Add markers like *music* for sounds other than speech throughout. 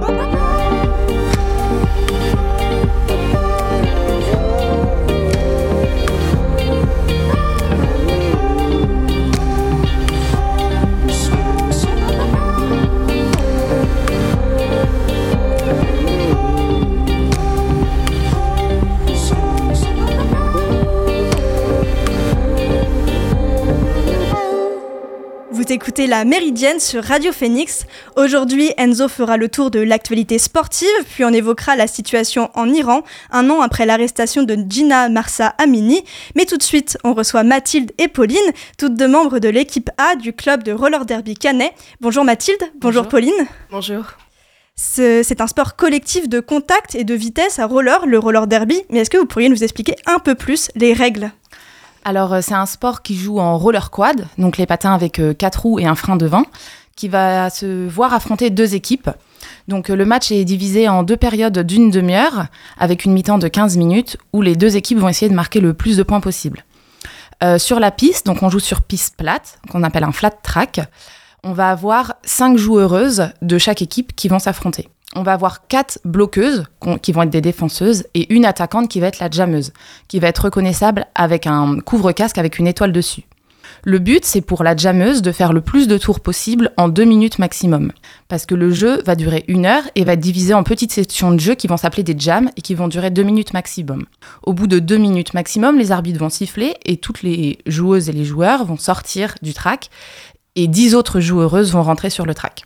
ba ba écoutez la Méridienne sur Radio Phoenix. Aujourd'hui, Enzo fera le tour de l'actualité sportive, puis on évoquera la situation en Iran, un an après l'arrestation de Gina Marsa Amini. Mais tout de suite, on reçoit Mathilde et Pauline, toutes deux membres de l'équipe A du club de roller derby Canet. Bonjour Mathilde, bonjour, Pauline. Bonjour. C'est un sport collectif de contact et de vitesse à roller, le roller derby. Mais est-ce que vous pourriez nous expliquer un peu plus les règles? Alors, euh, c'est un sport qui joue en roller quad, donc les patins avec euh, quatre roues et un frein devant, qui va se voir affronter deux équipes. Donc, euh, le match est divisé en deux périodes d'une demi-heure, avec une mi-temps de 15 minutes, où les deux équipes vont essayer de marquer le plus de points possible. sur la piste, donc on joue sur piste plate, qu'on appelle un flat track, on va avoir cinq joueuses de chaque équipe qui vont s'affronter on va avoir quatre bloqueuses qui vont être des défenseuses et une attaquante qui va être la jammeuse, qui va être reconnaissable avec un couvre-casque avec une étoile dessus. Le but, c'est pour la jammeuse de faire le plus de tours possible en deux minutes maximum. Parce que le jeu va durer une heure et va être divisé en petites sections de jeu qui vont s'appeler des jams et qui vont durer deux minutes maximum. Au bout de deux minutes maximum, les arbitres vont siffler et toutes les joueuses et les joueurs vont sortir du track et dix autres joueuses vont rentrer sur le track.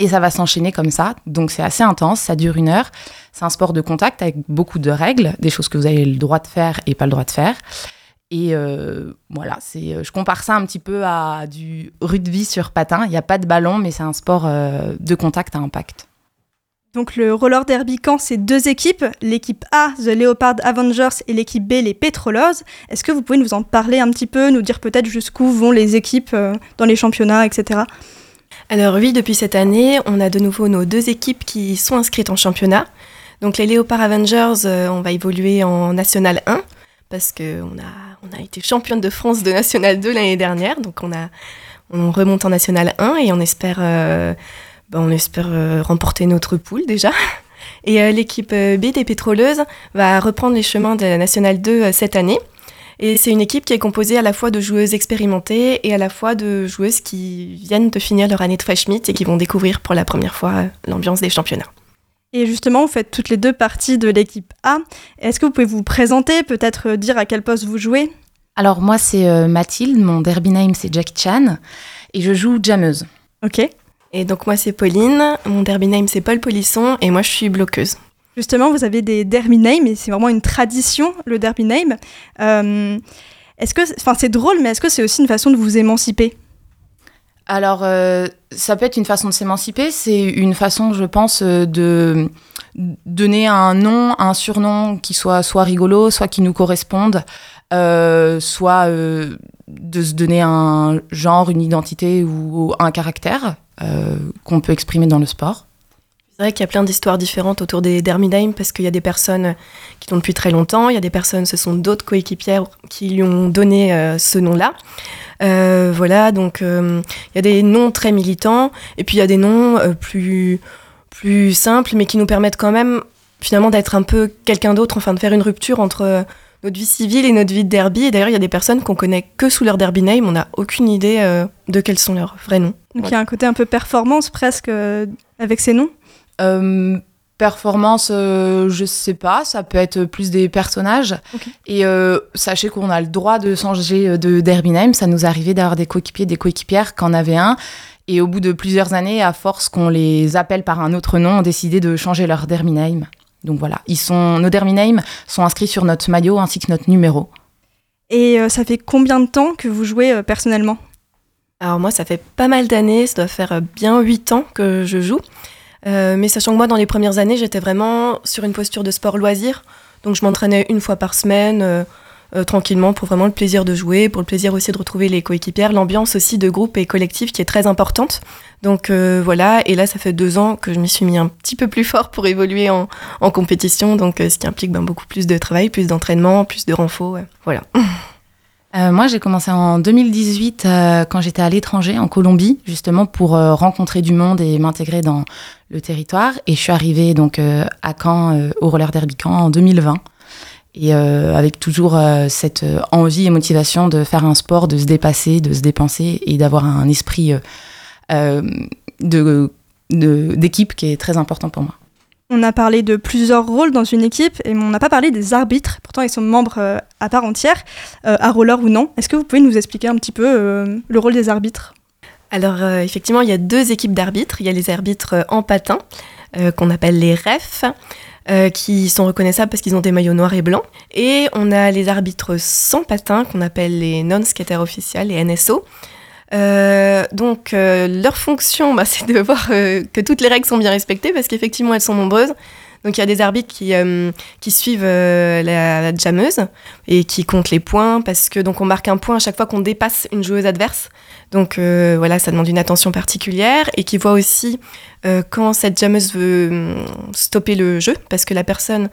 Et ça va s'enchaîner comme ça. Donc c'est assez intense, ça dure une heure. C'est un sport de contact avec beaucoup de règles, des choses que vous avez le droit de faire et pas le droit de faire. Et euh, voilà, c'est, euh, je compare ça un petit peu à du rugby sur patin. Il n'y a pas de ballon, mais c'est un sport euh, de contact à impact. Donc le roller derby camp, c'est deux équipes, l'équipe A, The Leopard Avengers, et l'équipe B, les Petrollers. Est-ce que vous pouvez nous en parler un petit peu, nous dire peut-être jusqu'où vont les équipes dans les championnats, etc. Alors oui, depuis cette année, on a de nouveau nos deux équipes qui sont inscrites en championnat. Donc les Léopard Avengers, euh, on va évoluer en National 1 parce qu'on a, on a été championne de France de National 2 l'année dernière. Donc on, a, on remonte en National 1 et on espère, euh, ben, on espère euh, remporter notre poule déjà. Et l'équipe B des pétroleuses va reprendre les chemins de National 2 cette année. Et c'est une équipe qui est composée à la fois de joueuses expérimentées et à la fois de joueuses qui viennent de finir leur année de fresh meet et qui vont découvrir pour la première fois l'ambiance des championnats. Et justement, vous faites toutes les deux parties de l'équipe A. Est-ce que vous pouvez vous présenter, peut-être dire à quel poste vous jouez? Alors moi, c'est euh, Mathilde, mon derby name c'est Jackie Chan, et je joue jammeuse. Ok. Et donc moi, c'est Pauline, mon derby name c'est Paul Polisson, et moi je suis bloqueuse. Justement, vous avez des derby names et c'est vraiment une tradition, le derby name. Euh, est-ce que, enfin, c'est drôle, mais est-ce que c'est aussi une façon de vous émanciper? Alors, euh, ça peut être une façon de s'émanciper. C'est une façon, je pense, euh, de donner un nom, un surnom qui soit soit rigolo, soit qui nous corresponde, soit de se donner un genre, une identité ou un caractère qu'on peut exprimer dans le sport. C'est vrai qu'il y a plein d'histoires différentes autour des Dermidheim parce qu'il y a des personnes qui l'ont depuis très longtemps, il y a des personnes, ce sont d'autres coéquipières qui lui ont donné euh, ce nom-là. Euh, voilà, donc euh, il y a des noms très militants et puis il y a des noms plus, plus simples mais qui nous permettent quand même finalement d'être un peu quelqu'un d'autre, enfin de faire une rupture entre notre vie civile et notre vie de derby. Et d'ailleurs, il y a des personnes qu'on connaît que sous leur derby name, on n'a aucune idée de quels sont leurs vrais noms. Donc il y a un côté un peu performance presque avec ces noms? Euh, performance, euh, je sais pas, ça peut être plus des personnages. Et euh, sachez qu'on a le droit de changer de derby name. Ça nous arrivait d'avoir des coéquipiers, des coéquipières qui en avaient un. Et au bout de plusieurs années, à force qu'on les appelle par un autre nom, ont décidé de changer leur derby name. Donc voilà, ils sont, nos derby names sont inscrits sur notre maillot ainsi que notre numéro. Et ça fait combien de temps que vous jouez personnellement? Alors moi, ça fait pas mal d'années, ça doit faire bien 8 ans que je joue. Euh, mais sachant que moi, dans les premières années, j'étais vraiment sur une posture de sport loisir. Donc je m'entraînais une fois par semaine, euh, euh, tranquillement, pour vraiment le plaisir de jouer, pour le plaisir aussi de retrouver les coéquipières, l'ambiance aussi de groupe et collectif qui est très importante. Donc voilà, et là, ça fait deux ans que je m'y suis mis un petit peu plus fort pour évoluer en, en compétition, donc ce qui implique ben, beaucoup plus de travail, plus d'entraînement, plus de renfort. voilà. *laughs* moi, j'ai commencé en 2018 quand j'étais à l'étranger, en Colombie, justement pour rencontrer du monde et m'intégrer dans le territoire. Et je suis arrivée donc à Caen, au roller derby Caen, en 2020 et euh, avec toujours euh, cette euh, envie et motivation de faire un sport, de se dépasser, de se dépenser et d'avoir un esprit de, d'équipe qui est très important pour moi. On a parlé de plusieurs rôles dans une équipe et on n'a pas parlé des arbitres. Pourtant, ils sont membres à part entière, à roller ou non. Est-ce que vous pouvez nous expliquer un petit peu le rôle des arbitres? Alors, effectivement, il y a deux équipes d'arbitres. Il y a les arbitres en patin, qu'on appelle les refs, euh, qui sont reconnaissables parce qu'ils ont des maillots noirs et blancs. Et on a les arbitres sans patins qu'on appelle les non-skaters officiels, les NSO. Euh, donc euh, leur fonction, bah, *laughs* c'est de voir que toutes les règles sont bien respectées parce qu'effectivement elles sont nombreuses. Donc il y a des arbitres qui, suivent la, la, jammeuse et qui comptent les points parce que donc on marque un point à chaque fois qu'on dépasse une joueuse adverse. Donc euh, voilà, ça demande une attention particulière et qui voit aussi euh, quand cette jammeuse veut hum, stopper le jeu, parce que la personne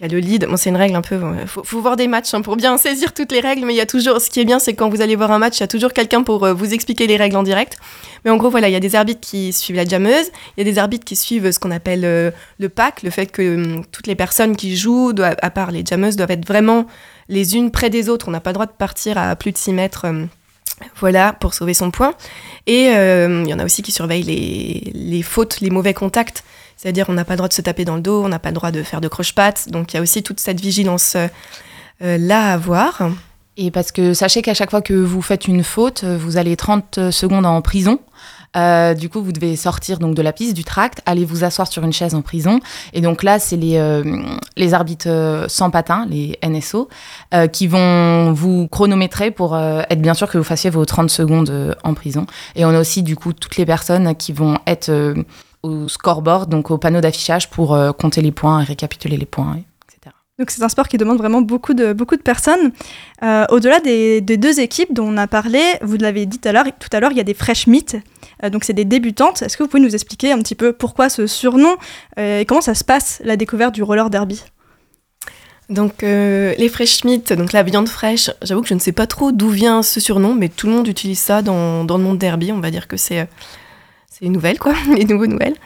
qui a le lead, c'est une règle un peu, il faut, voir des matchs hein, pour bien saisir toutes les règles, mais il y a toujours, ce qui est bien, c'est quand vous allez voir un match, il y a toujours quelqu'un pour euh, vous expliquer les règles en direct. Mais en gros, voilà, il y a des arbitres qui suivent la jammeuse, il y a des arbitres qui suivent ce qu'on appelle le pack, le fait que hum, toutes les personnes qui jouent, à part les jammeuses, doivent être vraiment les unes près des autres. On n'a pas le droit de partir à plus de 6 mètres. Hum, voilà, pour sauver son point. Et euh, il y en a aussi qui surveillent les, fautes, les mauvais contacts. C'est-à-dire, on n'a pas le droit de se taper dans le dos, on n'a pas le droit de faire de croche-pattes. Donc, il y a aussi toute cette vigilance-là euh, à avoir. Et parce que sachez qu'à chaque fois que vous faites une faute, vous allez 30 secondes en prison. Euh, du coup, vous devez sortir donc de la piste, du tract, aller vous asseoir sur une chaise en prison. Et donc là, c'est les, euh, arbitres euh, sans patins, les NSO, qui vont vous chronométrer pour être bien sûr que vous fassiez vos 30 secondes en prison. Et on a aussi du coup toutes les personnes qui vont être au scoreboard, donc au panneau d'affichage pour compter les points et récapituler les points. Donc c'est un sport qui demande vraiment beaucoup de, beaucoup de personnes. Euh, au-delà des, deux équipes dont on a parlé, vous l'avez dit tout à l'heure, il y a des fresh meat, euh, donc c'est des débutantes. Est-ce que vous pouvez nous expliquer un petit peu pourquoi ce surnom euh, et comment ça se passe la découverte du roller derby? Donc les fresh meat, donc la viande fraîche, j'avoue que je ne sais pas trop d'où vient ce surnom, mais tout le monde utilise ça dans, dans le monde derby. On va dire que c'est les nouvelles, quoi, *laughs* les nouveaux nouvelles.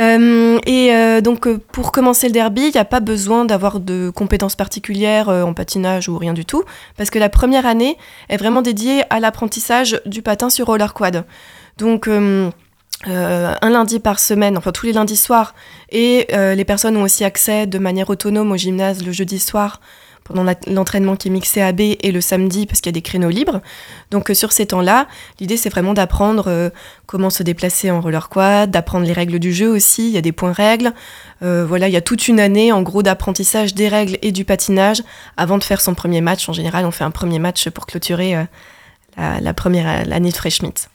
Euh, et euh, donc, euh, pour commencer le derby, il n'y a pas besoin d'avoir de compétences particulières en patinage ou rien du tout, parce que la première année est vraiment dédiée à l'apprentissage du patin sur roller quad. Donc, un lundi par semaine, enfin tous les lundis soirs, et les personnes ont aussi accès de manière autonome au gymnase le jeudi soir pendant l'entraînement qui est mixé à B et le samedi parce qu'il y a des créneaux libres. Donc euh, sur ces temps-là, l'idée c'est vraiment d'apprendre euh, comment se déplacer en roller quad, d'apprendre les règles du jeu aussi, il y a des points règles. Euh, voilà, il y a toute une année en gros d'apprentissage des règles et du patinage avant de faire son premier match. En général, on fait un premier match pour clôturer la, la, première année de.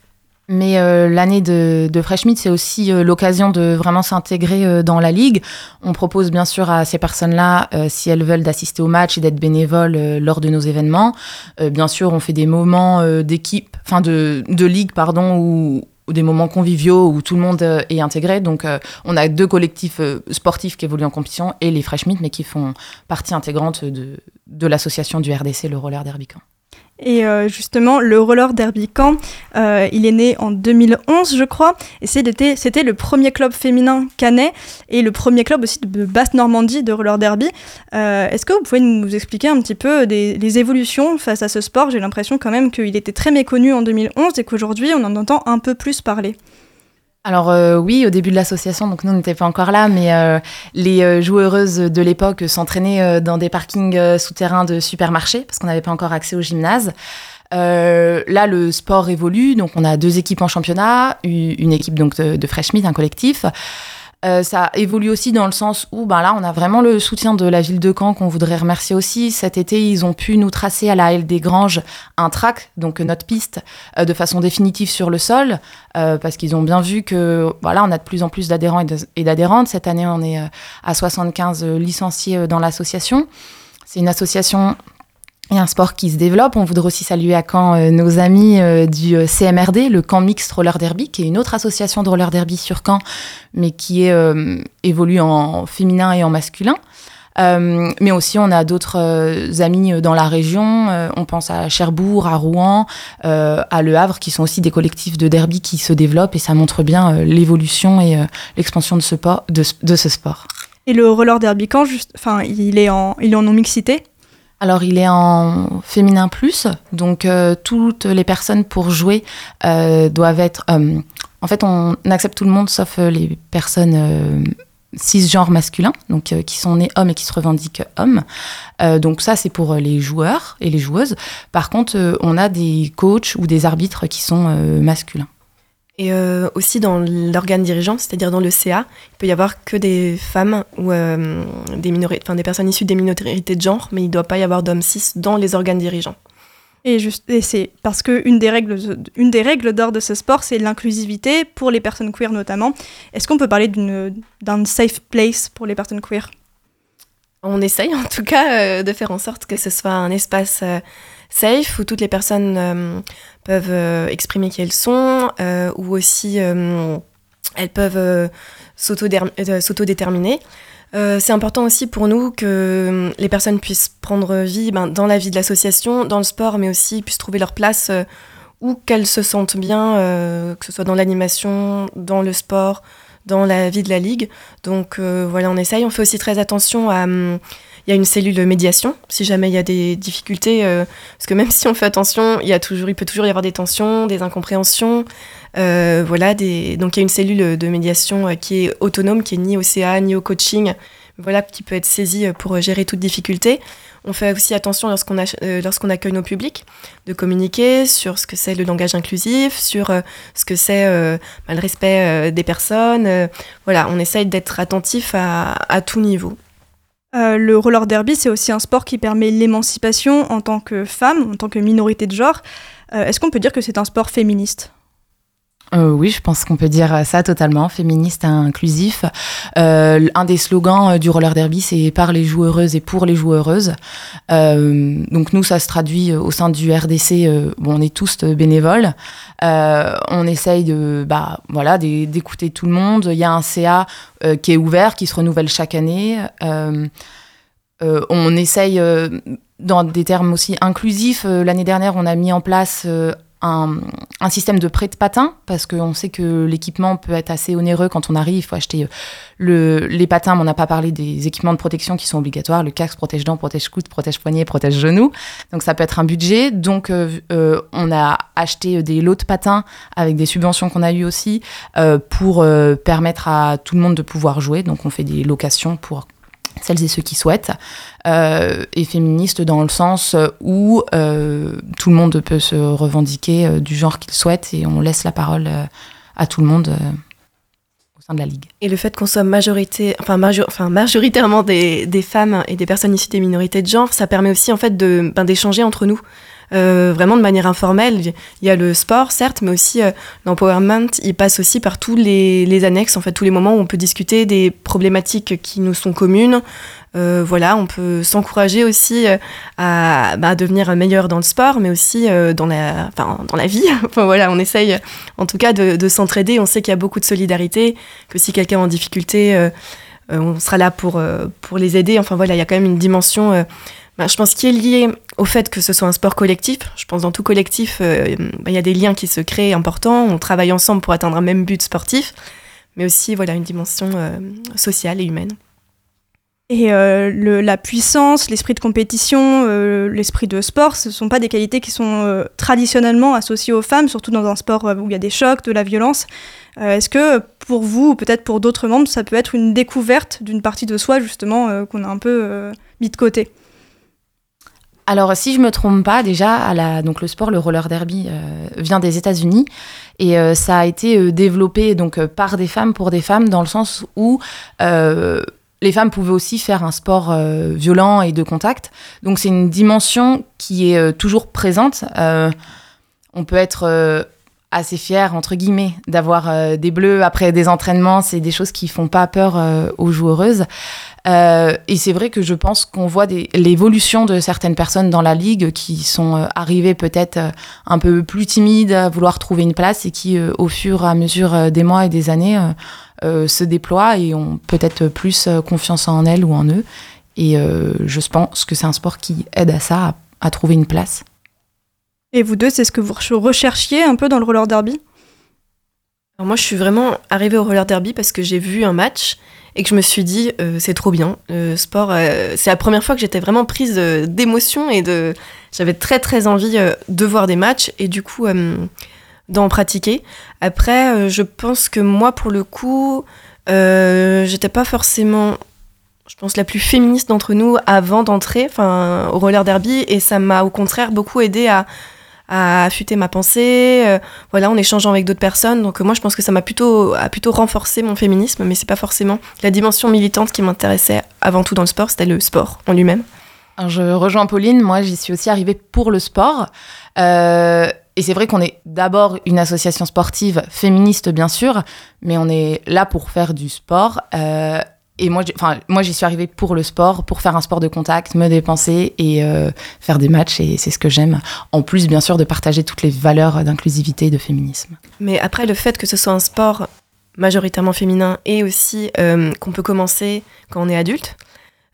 Mais euh, l'année de, de Fresh Meat, c'est aussi euh, l'occasion de vraiment s'intégrer euh, dans la ligue. On propose bien sûr à ces personnes-là, si elles veulent, d'assister au match et d'être bénévoles lors de nos événements. bien sûr, on fait des moments d'équipe, enfin de, de ligue, pardon, ou, des moments conviviaux où tout le monde est intégré. Donc, on a deux collectifs sportifs qui évoluent en compétition et les Fresh Meat, mais qui font partie intégrante de, de l'association du RDC, le Roller Derby et euh, justement, le roller derby Caen, euh, il est né en 2011, je crois, et c'était le premier club féminin canet et le premier club aussi de Basse-Normandie de roller derby. Euh, est-ce que vous pouvez nous expliquer un petit peu des, les évolutions face à ce sport? J'ai l'impression quand même qu'il était très méconnu en 2011 et qu'aujourd'hui, on en entend un peu plus parler. Alors euh, oui, au début de l'association, donc nous n'étions pas encore là, mais euh, les euh, joueuses de l'époque s'entraînaient dans des parkings souterrains de supermarchés parce qu'on n'avait pas encore accès au gymnase. là, le sport évolue, donc on a deux équipes en championnat, une équipe donc de, de Fresh Meat, un collectif. Euh, ça évolue aussi dans le sens où ben là, on a vraiment le soutien de la ville de Caen qu'on voudrait remercier aussi. Cet été, ils ont pu nous tracer à la Halle des Granges un track, donc notre piste, euh, de façon définitive sur le sol, euh, parce qu'ils ont bien vu que voilà, on a de plus en plus d'adhérents et d'adhérentes. Cette année, on est à 75 licenciés dans l'association. C'est une association et un sport qui se développe. On voudrait aussi saluer à Caen euh, nos amis euh, du euh, CMRD, le Camp Mixte Roller Derby, qui est une autre association de roller derby sur Caen, mais qui est, évolue en féminin et en masculin. mais aussi, on a d'autres amis dans la région. on pense à Cherbourg, à Rouen, à Le Havre, qui sont aussi des collectifs de derby qui se développent et ça montre bien l'évolution et l'expansion de, ce de, de ce sport. Et le roller derby, quand enfin, il est en, il est en non-mixité? Alors il est en féminin plus, donc euh, toutes les personnes pour jouer euh, doivent être... Euh, en fait, on accepte tout le monde sauf les personnes cisgenres masculins, donc qui sont nés hommes et qui se revendiquent hommes. donc ça, c'est pour les joueurs et les joueuses. Par contre, on a des coachs ou des arbitres qui sont masculins. Et euh, aussi dans l'organe dirigeant, c'est-à-dire dans le CA, il peut y avoir que des femmes ou euh, des, des personnes issues des minorités de genre, mais il ne doit pas y avoir d'hommes cis dans les organes dirigeants. Et, et c'est parce qu'une des règles, une des règles d'or de ce sport, c'est l'inclusivité pour les personnes queer notamment. Est-ce qu'on peut parler d'un safe place pour les personnes queer? On essaye en tout cas euh, de faire en sorte que ce soit un espace safe où toutes les personnes euh, peuvent euh, exprimer qui elles sont, euh, ou aussi elles peuvent s'autodéterminer. c'est important aussi pour nous que les personnes puissent prendre vie ben, dans la vie de l'association, dans le sport, mais aussi puissent trouver leur place où qu'elles se sentent bien, que ce soit dans l'animation, dans le sport, dans la vie de la ligue. Donc voilà, on essaye. On fait aussi très attention à hum, il y a une cellule médiation, si jamais il y a des difficultés, euh, parce que même si on fait attention, il, y a toujours, il peut toujours y avoir des tensions, des incompréhensions. Euh, voilà. Donc il y a une cellule de médiation euh, qui est autonome, qui est ni au CA, ni au coaching, voilà, qui peut être saisie pour gérer toute difficulté. On fait aussi attention lorsqu'on lorsqu'on accueille nos publics, de communiquer sur ce que c'est le langage inclusif, sur ce que c'est bah, le respect des personnes. voilà, on essaye d'être attentif à, à tout niveau. Euh, le roller derby, c'est aussi un sport qui permet l'émancipation en tant que femme, en tant que minorité de genre. Euh, est-ce qu'on peut dire que c'est un sport féministe? Euh, oui, je pense qu'on peut dire ça totalement, féministe inclusif. un des slogans du roller derby, c'est par les joueuses et pour les joueuses. donc nous, ça se traduit au sein du RDC. bon, on est tous bénévoles. on essaye de, bah, voilà, d'écouter tout le monde. Il y a un CA qui est ouvert, qui se renouvelle chaque année. Euh, on essaye, euh, dans des termes aussi inclusifs, euh, l'année dernière, on a mis en place un, système de prêt de patins, parce qu'on sait que l'équipement peut être assez onéreux quand on arrive, il faut acheter les patins, mais on n'a pas parlé des équipements de protection qui sont obligatoires, le casque protège dents, protège coude, protège poignet, protège genou, donc ça peut être un budget, donc on a acheté des lots de patins avec des subventions qu'on a eues aussi, pour permettre à tout le monde de pouvoir jouer, donc on fait des locations pour celles et ceux qui souhaitent, euh, et féministe dans le sens où euh, tout le monde peut se revendiquer euh, du genre qu'il souhaite et on laisse la parole à tout le monde au sein de la Ligue. Et le fait qu'on soit majorité, enfin, enfin majoritairement des, des, femmes et des personnes issues des minorités de genre, ça permet aussi en fait ben, d'échanger entre nous. Euh, vraiment de manière informelle. Il y a le sport, certes, mais aussi euh, l'empowerment, il passe aussi par tous les, annexes, en fait, tous les moments où on peut discuter des problématiques qui nous sont communes. Euh, voilà, on peut s'encourager aussi à, bah, devenir meilleur dans le sport, mais aussi dans, la, enfin, dans la vie. *laughs* enfin, voilà, on essaye en tout cas de, de s'entraider. On sait qu'il y a beaucoup de solidarité, que si quelqu'un est en difficulté, on sera là pour, pour les aider. Enfin voilà, il y a quand même une dimension bah, je pense qu'il est lié au fait que ce soit un sport collectif. Je pense dans tout collectif, euh, bah, il y a des liens qui se créent importants. On travaille ensemble pour atteindre un même but sportif, mais aussi voilà une dimension euh, sociale et humaine. Et euh, la puissance, l'esprit de compétition, l'esprit de sport, ce ne sont pas des qualités qui sont traditionnellement associées aux femmes, surtout dans un sport où il y a des chocs, de la violence. Est-ce que pour vous, ou peut-être pour d'autres membres, ça peut être une découverte d'une partie de soi, justement, qu'on a un peu mis de côté? Alors, si je me trompe pas, déjà, donc le sport, le roller derby, euh, vient des États-Unis et euh, ça a été euh, développé donc par des femmes pour des femmes dans le sens où les femmes pouvaient aussi faire un sport violent et de contact. Donc, c'est une dimension qui est toujours présente. on peut être assez fier entre guillemets d'avoir des bleus après des entraînements c'est des choses qui font pas peur aux joueuses euh, et c'est vrai que je pense qu'on voit l'évolution de certaines personnes dans la ligue qui sont euh, arrivées peut-être euh, un peu plus timides à vouloir trouver une place et qui, au fur et à mesure des mois et des années, se déploient et ont peut-être plus confiance en elles ou en eux. Et je pense que c'est un sport qui aide à ça, à trouver une place. Et vous deux, c'est ce que vous recherchiez un peu dans le roller derby? Alors Moi, je suis vraiment arrivée au roller derby parce que j'ai vu un match et que je me suis dit, euh, c'est trop bien. Le sport, euh, c'est la première fois que j'étais vraiment prise euh, d'émotion et de. J'avais très très envie de voir des matchs et du coup d'en pratiquer. Après, je pense que moi, pour le coup, j'étais pas forcément je pense, la plus féministe d'entre nous avant d'entrer au roller derby. Et ça m'a au contraire beaucoup aidé à, à affûter ma pensée, euh, voilà, en échangeant avec d'autres personnes. Donc euh, moi, je pense que ça m'a plutôt, a plutôt renforcé mon féminisme, mais c'est pas forcément la dimension militante qui m'intéressait avant tout dans le sport, c'était le sport en lui-même. je rejoins Pauline, moi j'y suis aussi arrivée pour le sport. Euh, et c'est vrai qu'on est d'abord une association sportive féministe, bien sûr, mais on est là pour faire du sport. Et moi, enfin, moi, j'y suis arrivée pour le sport, pour faire un sport de contact, me dépenser et euh, faire des matchs. Et c'est ce que j'aime. En plus, bien sûr, de partager toutes les valeurs d'inclusivité et de féminisme. Mais après, le fait que ce soit un sport majoritairement féminin et aussi euh, qu'on peut commencer quand on est adulte,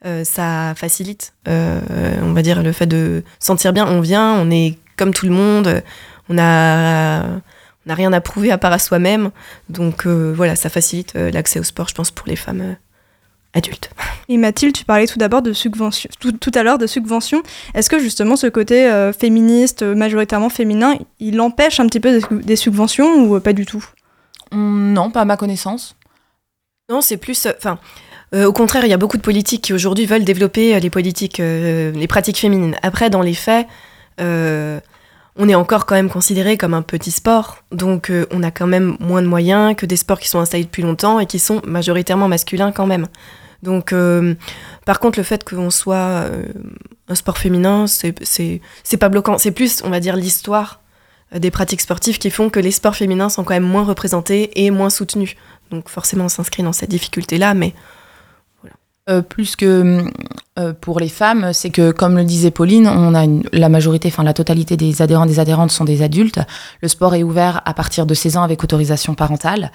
euh, ça facilite, on va dire, le fait de sentir bien. On vient, on est comme tout le monde, on a on n'a rien à prouver à part à soi-même. Donc voilà, ça facilite l'accès au sport, je pense, pour les femmes adulte. Et Mathilde, tu parlais tout d'abord de subvention, tout, à l'heure de subvention. Est-ce que justement ce côté euh, féministe, majoritairement féminin, il empêche un petit peu des, subventions ou pas du tout? Hum, Non, pas à ma connaissance. Non, c'est plus, euh, enfin. Euh, au contraire, il y a beaucoup de politiques qui aujourd'hui veulent développer les politiques, les pratiques féminines. Après, dans les faits, on est encore quand même considéré comme un petit sport, donc on a quand même moins de moyens que des sports qui sont installés depuis longtemps et qui sont majoritairement masculins quand même. Donc, euh, par contre, le fait qu'on soit euh, un sport féminin, c'est pas bloquant. C'est plus, on va dire, l'histoire des pratiques sportives qui font que les sports féminins sont quand même moins représentés et moins soutenus. Donc, forcément, on s'inscrit dans cette difficulté-là, mais euh, plus que euh, pour les femmes, c'est que, comme le disait Pauline, on a la majorité, enfin la totalité des adhérents des adhérentes sont des adultes. Le sport est ouvert à partir de 16 ans avec autorisation parentale.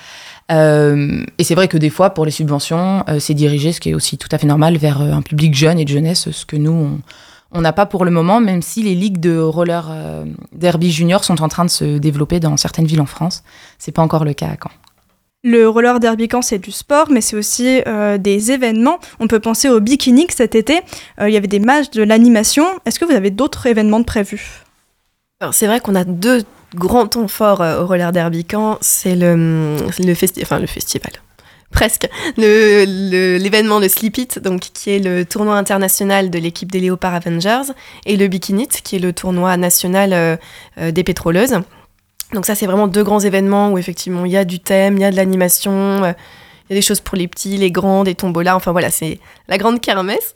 Euh, et c'est vrai que des fois, pour les subventions, c'est dirigé, ce qui est aussi tout à fait normal, vers un public jeune et de jeunesse, ce que nous, on n'a pas pour le moment, même si les ligues de roller derby junior sont en train de se développer dans certaines villes en France. C'est pas encore le cas à Caen. Le roller derby c'est du sport, mais c'est aussi euh, des événements. On peut penser au Bikini cet été. Euh, il y avait des matchs, de l'animation. Est-ce que vous avez d'autres événements de prévus? C'est vrai qu'on a deux grands temps forts euh, au roller derby. C'est le, le, le festival. *laughs* Presque. L'événement de Sleep It, donc, qui est le tournoi international de l'équipe des Léopard Avengers, et le Bikini, qui est le tournoi national des pétroleuses. Donc ça, c'est vraiment deux grands événements où effectivement il y a du thème, il y a de l'animation, euh, il y a des choses pour les petits, les grands, des tombolas, enfin voilà, c'est la grande kermesse.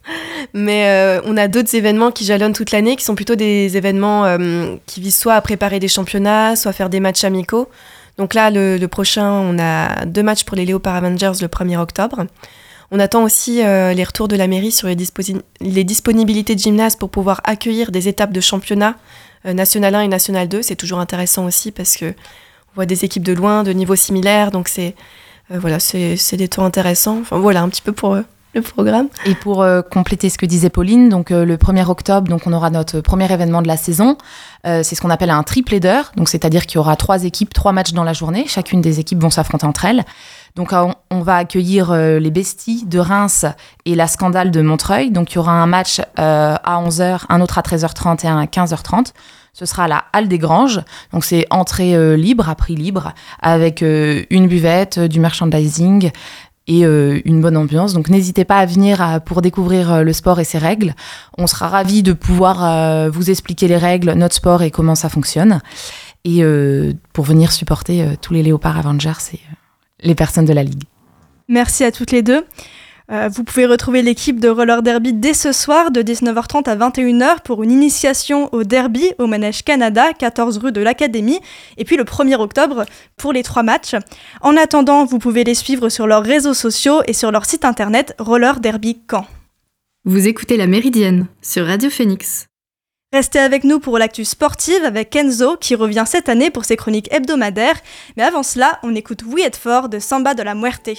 Mais euh, on a d'autres événements qui jalonnent toute l'année, qui sont plutôt des événements euh, qui visent soit à préparer des championnats, soit à faire des matchs amicaux. Donc là, le, prochain, on a deux matchs pour les Léopard Avengers le 1er octobre. On attend aussi les retours de la mairie sur les, les disponibilités de gymnase pour pouvoir accueillir des étapes de championnat National 1 et National 2. C'est toujours intéressant aussi parce que on voit des équipes de loin, de niveaux similaires. Donc c'est euh, voilà, c'est des temps intéressants. Enfin voilà, un petit peu pour euh, le programme. Et pour compléter ce que disait Pauline, donc le 1er octobre, donc on aura notre premier événement de la saison. c'est ce qu'on appelle un triple header, donc c'est-à-dire qu'il y aura trois équipes, trois matchs dans la journée. Chacune des équipes vont s'affronter entre elles. Donc on, va accueillir les Besties de Reims et la Scandale de Montreuil. Donc il y aura un match à 11h, un autre à 13h30 et un à 15h30. Ce sera à la Halle des Granges. Donc c'est entrée euh, libre, à prix libre, avec euh, une buvette, euh, du merchandising et une bonne ambiance. Donc n'hésitez pas à venir pour découvrir le sport et ses règles. On sera ravis de pouvoir vous expliquer les règles, notre sport et comment ça fonctionne. Et pour venir supporter tous les Léopards Avengers et les personnes de la Ligue. Merci à toutes les deux. Euh, vous pouvez retrouver l'équipe de roller derby dès ce soir de 19h30 à 21h pour une initiation au derby au Manège Canada, 14 rue de l'Académie, et puis le 1er octobre pour les trois matchs. En attendant, vous pouvez les suivre sur leurs réseaux sociaux et sur leur site internet Roller Derby Caen. Vous écoutez La Méridienne sur Radio Phoenix. Restez avec nous pour l'actu sportive avec Kenzo qui revient cette année pour ses chroniques hebdomadaires. Mais avant cela, on écoute We Fort de Samba de la Muerte.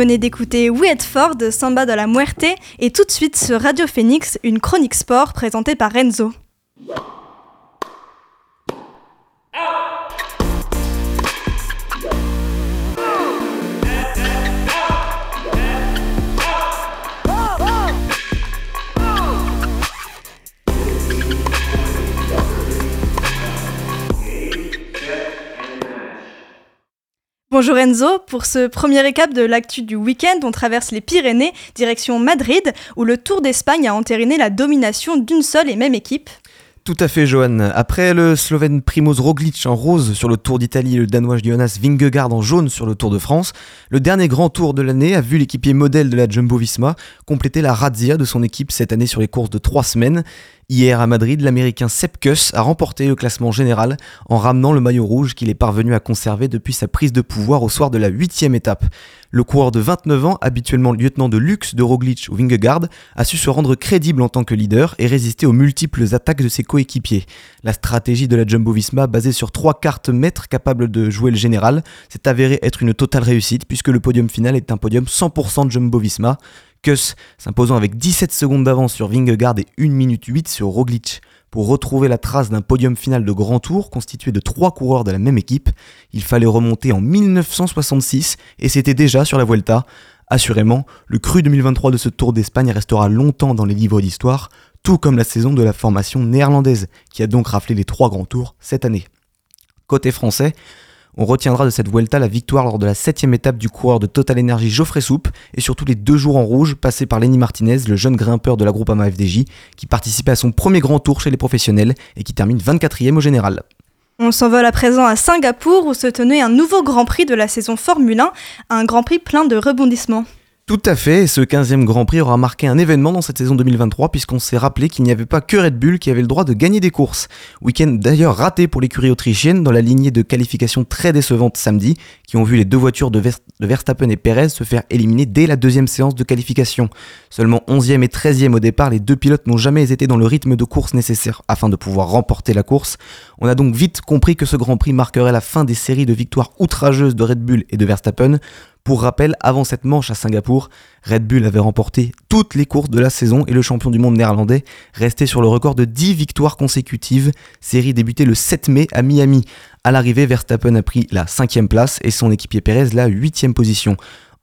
Venez d'écouter We Ford de Samba de la Muerte et tout de suite sur Radio Phoenix, une chronique sport présentée par Renzo. Bonjour Enzo, pour ce premier récap de l'actu du week-end, on traverse les Pyrénées, direction Madrid, où le Tour d'Espagne a entériné la domination d'une seule et même équipe. Tout à fait, Johan. Après le Slovène Primoz Roglic en rose sur le Tour d'Italie et le Danois Jonas Vingegaard en jaune sur le Tour de France, le dernier grand tour de l'année a vu l'équipier modèle de la Jumbo-Visma compléter la razzia de son équipe cette année sur les courses de trois semaines. Hier à Madrid, l'Américain Sepp a remporté le classement général en ramenant le maillot rouge qu'il est parvenu à conserver depuis sa prise de pouvoir au soir de la huitième étape. Le coureur de 29 ans, habituellement lieutenant de luxe de Roglic ou Vingegaard, a su se rendre crédible en tant que leader et résister aux multiples attaques de ses coéquipiers. La stratégie de la Jumbo-Visma, basée sur trois cartes maîtres capables de jouer le général, s'est avérée être une totale réussite puisque le podium final est un podium 100% Jumbo-Visma. Kuss s'imposant avec 17 secondes d'avance sur Vingegaard et 1 minute 8 sur Roglic. Pour retrouver la trace d'un podium final de grand tour constitué de trois coureurs de la même équipe, il fallait remonter en 1966 et c'était déjà sur la Vuelta. Assurément, le cru 2023 de ce Tour d'Espagne restera longtemps dans les livres d'histoire, tout comme la saison de la formation néerlandaise, qui a donc raflé les trois grands tours cette année. Côté français, on retiendra de cette Vuelta la victoire lors de la septième étape du coureur de Total Energy Geoffrey Soupe et surtout les deux jours en rouge passés par Lenny Martinez, le jeune grimpeur de la Groupama FDJ, qui participait à son premier grand tour chez les professionnels et qui termine 24e au général. On s'envole à présent à Singapour où se tenait un nouveau Grand Prix de la saison Formule 1, un Grand Prix plein de rebondissements. Tout à fait, ce 15e Grand Prix aura marqué un événement dans cette saison 2023 puisqu'on s'est rappelé qu'il n'y avait pas que Red Bull qui avait le droit de gagner des courses. Week-end d'ailleurs raté pour l'écurie autrichienne dans la lignée de qualification très décevante samedi, qui ont vu les deux voitures de, de Verstappen et Perez se faire éliminer dès la deuxième séance de qualification. Seulement 11e et 13e au départ, les deux pilotes n'ont jamais été dans le rythme de course nécessaire afin de pouvoir remporter la course. On a donc vite compris que ce Grand Prix marquerait la fin des séries de victoires outrageuses de Red Bull et de Verstappen. Pour rappel, avant cette manche à Singapour, Red Bull avait remporté toutes les courses de la saison et le champion du monde néerlandais restait sur le record de 10 victoires consécutives, série débutée le 7 mai à Miami. À l'arrivée, Verstappen a pris la 5 place et son équipier Perez la 8 position.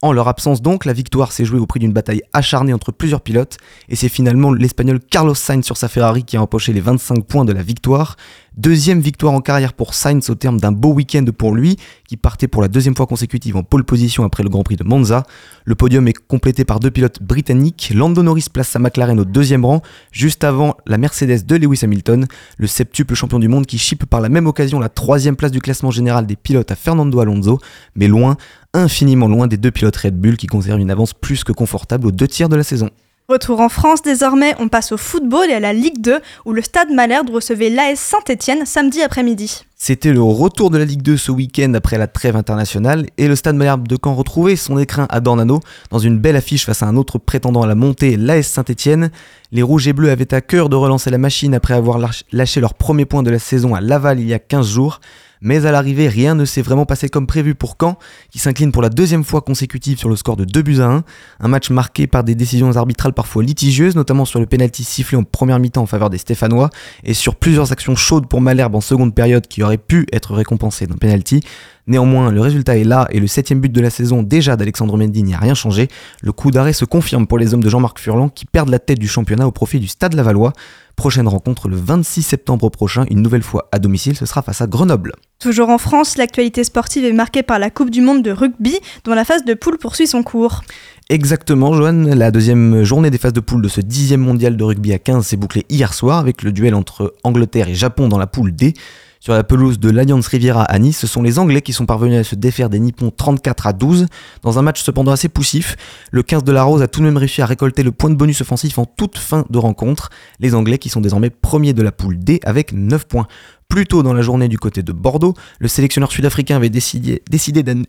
En leur absence donc, la victoire s'est jouée au prix d'une bataille acharnée entre plusieurs pilotes, et c'est finalement l'Espagnol Carlos Sainz sur sa Ferrari qui a empoché les 25 points de la victoire. Deuxième victoire en carrière pour Sainz au terme d'un beau week-end pour lui, qui partait pour la deuxième fois consécutive en pole position après le Grand Prix de Monza. Le podium est complété par deux pilotes britanniques. Lando Norris place sa McLaren au deuxième rang, juste avant la Mercedes de Lewis Hamilton, le septuple champion du monde qui chipe par la même occasion la troisième place du classement général des pilotes à Fernando Alonso, mais loin, infiniment loin des deux pilotes Red Bull qui conservent une avance plus que confortable aux deux tiers de la saison. Retour en France désormais, on passe au football et à la Ligue 2 où le Stade Malherbe recevait l'AS Saint-Étienne samedi après-midi. C'était le retour de la Ligue 2 ce week-end après la trêve internationale et le Stade Malherbe de Caen retrouvait son écrin à Dornano dans une belle affiche face à un autre prétendant à la montée, l'AS Saint-Etienne. Les Rouges et Bleus avaient à cœur de relancer la machine après avoir lâch- lâché leur premier point de la saison à Laval il y a 15 jours. Mais à l'arrivée, rien ne s'est vraiment passé comme prévu pour Caen, qui s'incline pour la deuxième fois consécutive sur le score de 2 buts à 1. Un match marqué par des décisions arbitrales parfois litigieuses, notamment sur le pénalty sifflé en première mi-temps en faveur des Stéphanois, et sur plusieurs actions chaudes pour Malherbe en seconde période qui auraient pu être récompensées d'un penalty. Néanmoins, le résultat est là et le septième but de la saison déjà d'Alexandre Mendy n'y a rien changé. Le coup d'arrêt se confirme pour les hommes de Jean-Marc Furlan qui perdent la tête du championnat au profit du Stade Lavallois. Prochaine rencontre le 26 septembre prochain, une nouvelle fois à domicile, ce sera face à Grenoble. Toujours en France, l'actualité sportive est marquée par la Coupe du Monde de rugby dont la phase de poule poursuit son cours. Exactement, Johan. La deuxième journée des phases de poule de ce dixième mondial de rugby à 15 s'est bouclée hier soir avec le duel entre Angleterre et Japon dans la poule D. Sur la pelouse de l'Alliance Riviera à Nice, ce sont les Anglais qui sont parvenus à se défaire des Nippons 34 à 12, dans un match cependant assez poussif. Le 15 de la Rose a tout de même réussi à récolter le point de bonus offensif en toute fin de rencontre. Les Anglais qui sont désormais premiers de la poule D avec 9 points. Plus tôt dans la journée du côté de Bordeaux, le sélectionneur sud-africain avait décidé,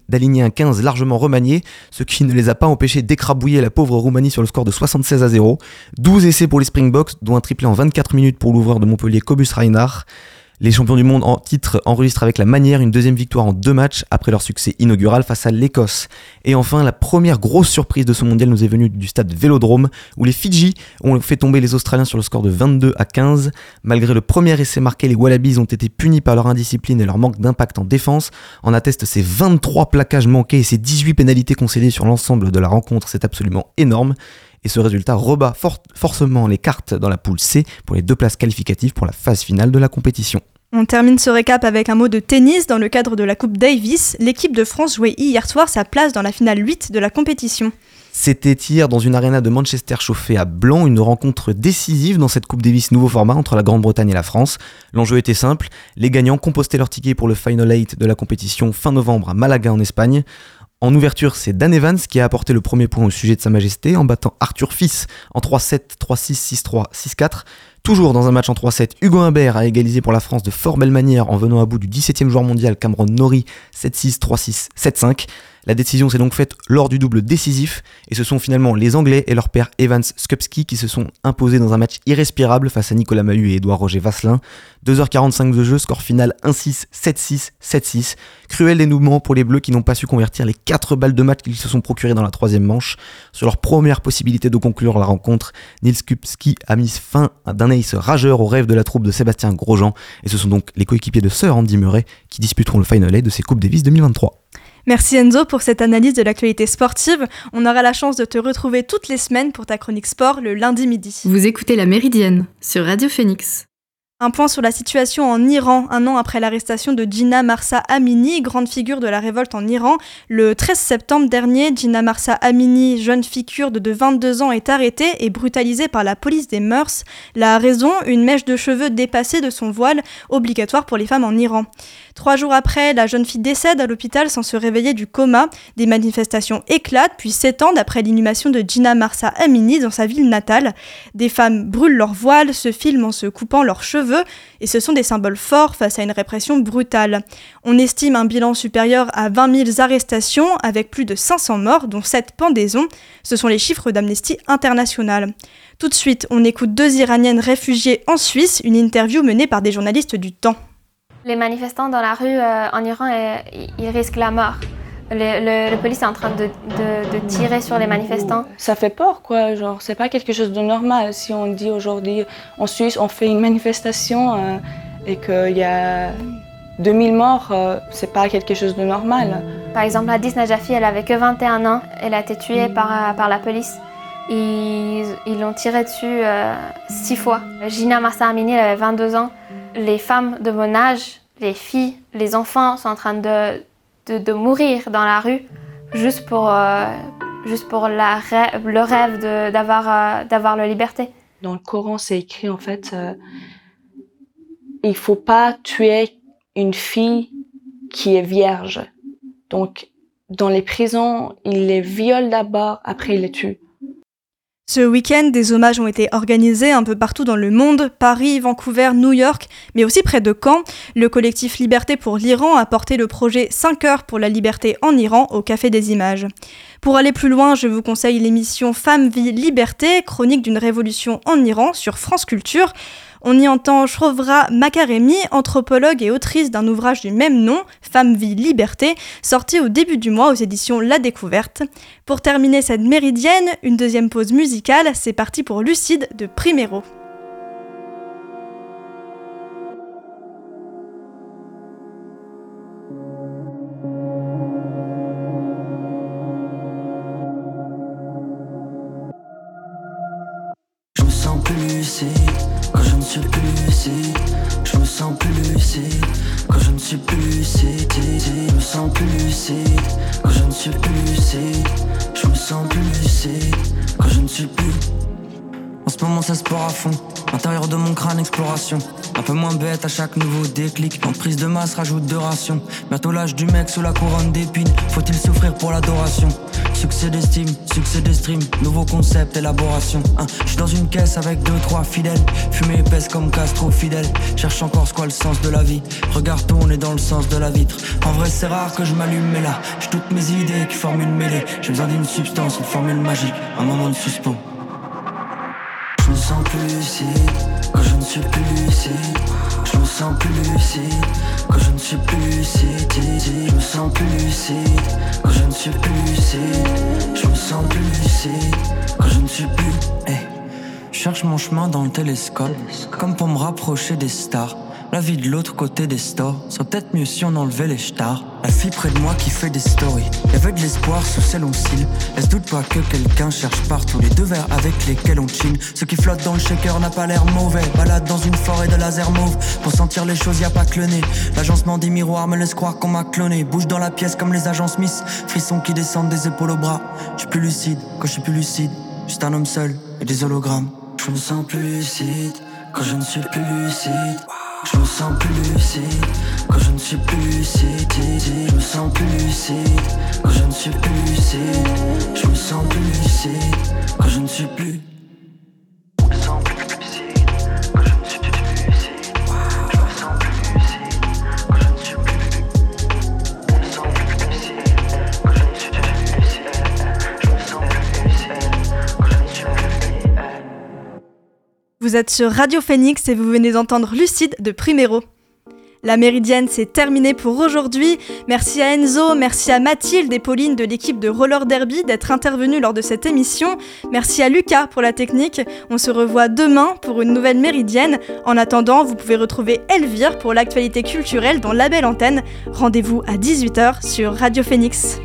d'aligner un 15 largement remanié, ce qui ne les a pas empêchés d'écrabouiller la pauvre Roumanie sur le score de 76 à 0. 12 essais pour les Springboks, dont un triplé en 24 minutes pour l'ouvreur de Montpellier Cobus Reinhardt. Les champions du monde en titre enregistrent avec la manière une deuxième victoire en deux matchs après leur succès inaugural face à l'Écosse. Et enfin, la première grosse surprise de ce mondial nous est venue du stade Vélodrome, où les Fidji ont fait tomber les Australiens sur le score de 22 à 15. Malgré le premier essai marqué, les Wallabies ont été punis par leur indiscipline et leur manque d'impact en défense. En attestent ces 23 plaquages manqués et ces 18 pénalités concédées sur l'ensemble de la rencontre, c'est absolument énorme. Et ce résultat rebat for- forcément les cartes dans la poule C pour les deux places qualificatives pour la phase finale de la compétition. On termine ce récap avec un mot de tennis. Dans le cadre de la Coupe Davis, l'équipe de France jouait hier soir sa place dans la finale 8 de la compétition. C'était hier dans une arena de Manchester chauffée à blanc, une rencontre décisive dans cette Coupe Davis nouveau format entre la Grande-Bretagne et la France. L'enjeu était simple, les gagnants compostaient leur ticket pour le Final 8 de la compétition fin novembre à Malaga en Espagne. En ouverture, c'est Dan Evans qui a apporté le premier point au sujet de Sa Majesté en battant Arthur Fils en 3-7, 3-6, 6-3, 6-4. Toujours dans un match en 3-7, Hugo Humbert a égalisé pour la France de fort belle manière en venant à bout du 17e joueur mondial Cameron Norrie 7-6, 3-6, 7-5. La décision s'est donc faite lors du double décisif et ce sont finalement les Anglais et leur père Evans Skupski qui se sont imposés dans un match irrespirable face à Nicolas Mahut et Édouard Roger Vasselin. 2h45 de jeu, score final 1-6, 7-6, 7-6. Cruel dénouement pour les Bleus qui n'ont pas su convertir les 4 balles de match qu'ils se sont procurées dans la troisième manche. Sur leur première possibilité de conclure la rencontre, Nils Skupski a mis fin d'un ace rageur au rêve de la troupe de Sébastien Grosjean et ce sont donc les coéquipiers de Sir Andy Murray qui disputeront le Final de ces Coupes Davis 2023. Merci Enzo pour cette analyse de l'actualité sportive. On aura la chance de te retrouver toutes les semaines pour ta chronique sport le lundi midi. Vous écoutez La Méridienne sur Radio Phoenix. Un point sur la situation en Iran, un an après l'arrestation de Gina Marsa Amini, grande figure de la révolte en Iran. Le 13 septembre dernier, Gina Marsa Amini, jeune fille kurde de 22 ans, est arrêtée et brutalisée par la police des mœurs. La raison, une mèche de cheveux dépassée de son voile, obligatoire pour les femmes en Iran. Trois jours après, la jeune fille décède à l'hôpital sans se réveiller du coma. Des manifestations éclatent puis s'étendent après l'inhumation de Gina Marsa Amini dans sa ville natale. Des femmes brûlent leurs voiles, se filment en se coupant leurs cheveux, et ce sont des symboles forts face à une répression brutale. On estime un bilan supérieur à 20 000 arrestations, avec plus de 500 morts, dont 7 pendaisons. Ce sont les chiffres d'Amnesty International. Tout de suite, on écoute deux Iraniennes réfugiées en Suisse, une interview menée par des journalistes du Temps. Les manifestants dans la rue euh, en Iran, euh, ils risquent la mort. Le, le, police est en train de, de, de, tirer sur les manifestants. Ça fait peur, quoi. Genre, c'est pas quelque chose de normal. Si on dit aujourd'hui en Suisse, on fait une manifestation euh, et qu'il y a 2000 morts, c'est pas quelque chose de normal. Par exemple, Hadis Najafi, elle avait que 21 ans. Elle a été tuée par, par la police. Ils l'ont tirée dessus euh, six fois. Gina Marsa Amini, elle avait 22 ans. Les femmes de mon âge, les filles, les enfants sont en train de, de, mourir dans la rue juste pour, euh, juste pour le rêve d'avoir euh, d'avoir la liberté. Dans le Coran, c'est écrit en fait, euh, il faut pas tuer une fille qui est vierge. Donc, dans les prisons, ils les violent d'abord, après ils les tuent. Ce week-end, des hommages ont été organisés un peu partout dans le monde, Paris, Vancouver, New York, mais aussi près de Caen. Le collectif Liberté pour l'Iran a porté le projet 5 heures pour la liberté en Iran au Café des Images. Pour aller plus loin, je vous conseille l'émission Femme, Vie, Liberté, chronique d'une révolution en Iran sur France Culture. On y entend Shrovra Makaremi, anthropologue et autrice d'un ouvrage du même nom, Femme, Vie, Liberté, sorti au début du mois aux éditions La Découverte. Pour terminer cette méridienne, une deuxième pause musicale, c'est parti pour Lucide de Primero. En ce moment ça se porte à fond. L'intérieur de mon crâne exploration. Un peu moins bête à chaque nouveau déclic. En prise de masse rajoute de rations. Bientôt l'âge du mec sous la couronne d'épines. Faut-il souffrir pour l'adoration? Succès d'estime, succès des nouveau concept, élaboration. Hein, je suis dans une caisse avec deux, trois fidèles. Fumée épaisse comme Castro fidèle. Cherche encore ce quoi le sens de la vie. Regarde tourner dans le sens de la vitre. En vrai, c'est rare que je m'allume, mais là, j'ai toutes mes idées qui forment une mêlée. J'ai besoin d'une substance, une formule magique, un moment de suspens. Je me sens plus lucide quand je ne suis plus lucide. Je me sens plus lucide quand je ne suis plus lucide. Je me sens plus lucide quand je ne suis plus lucide. Je me sens plus lucide quand je ne suis plus. Hey. Cherche mon chemin dans le télescope, comme pour me rapprocher des stars. La vie de l'autre côté des stores serait peut-être mieux si on enlevait les stars. La fille près de moi qui fait des stories. Y'avait de l'espoir sous ses longs cils. Elle se doute pas que quelqu'un cherche partout les deux verres avec lesquels on chine. Ce qui flotte dans le shaker n'a pas l'air mauvais. Balade dans une forêt de laser mauve. Pour sentir les choses, y a pas que le nez. L'agencement des miroirs me laisse croire qu'on m'a cloné. Bouge dans la pièce comme les agents Smith. Frissons qui descendent des épaules aux bras. Je suis plus lucide quand je suis plus lucide. Juste un homme seul et des hologrammes. Je me sens plus lucide quand je ne suis plus lucide. Je me sens plus lucide quand je ne suis plus lucide. Je me sens plus lucide quand je ne suis plus lucide. Je me sens plus lucide quand je ne suis plus. Vous êtes sur Radio Phoenix et vous venez d'entendre Lucide de Primero. La Méridienne, c'est terminé pour aujourd'hui. Merci à Enzo, merci à Mathilde et Pauline de l'équipe de Roller Derby d'être intervenus lors de cette émission. Merci à Lucas pour la technique. On se revoit demain pour une nouvelle Méridienne. En attendant, vous pouvez retrouver Elvire pour l'actualité culturelle dans la belle antenne. Rendez-vous à 18h sur Radio Phoenix.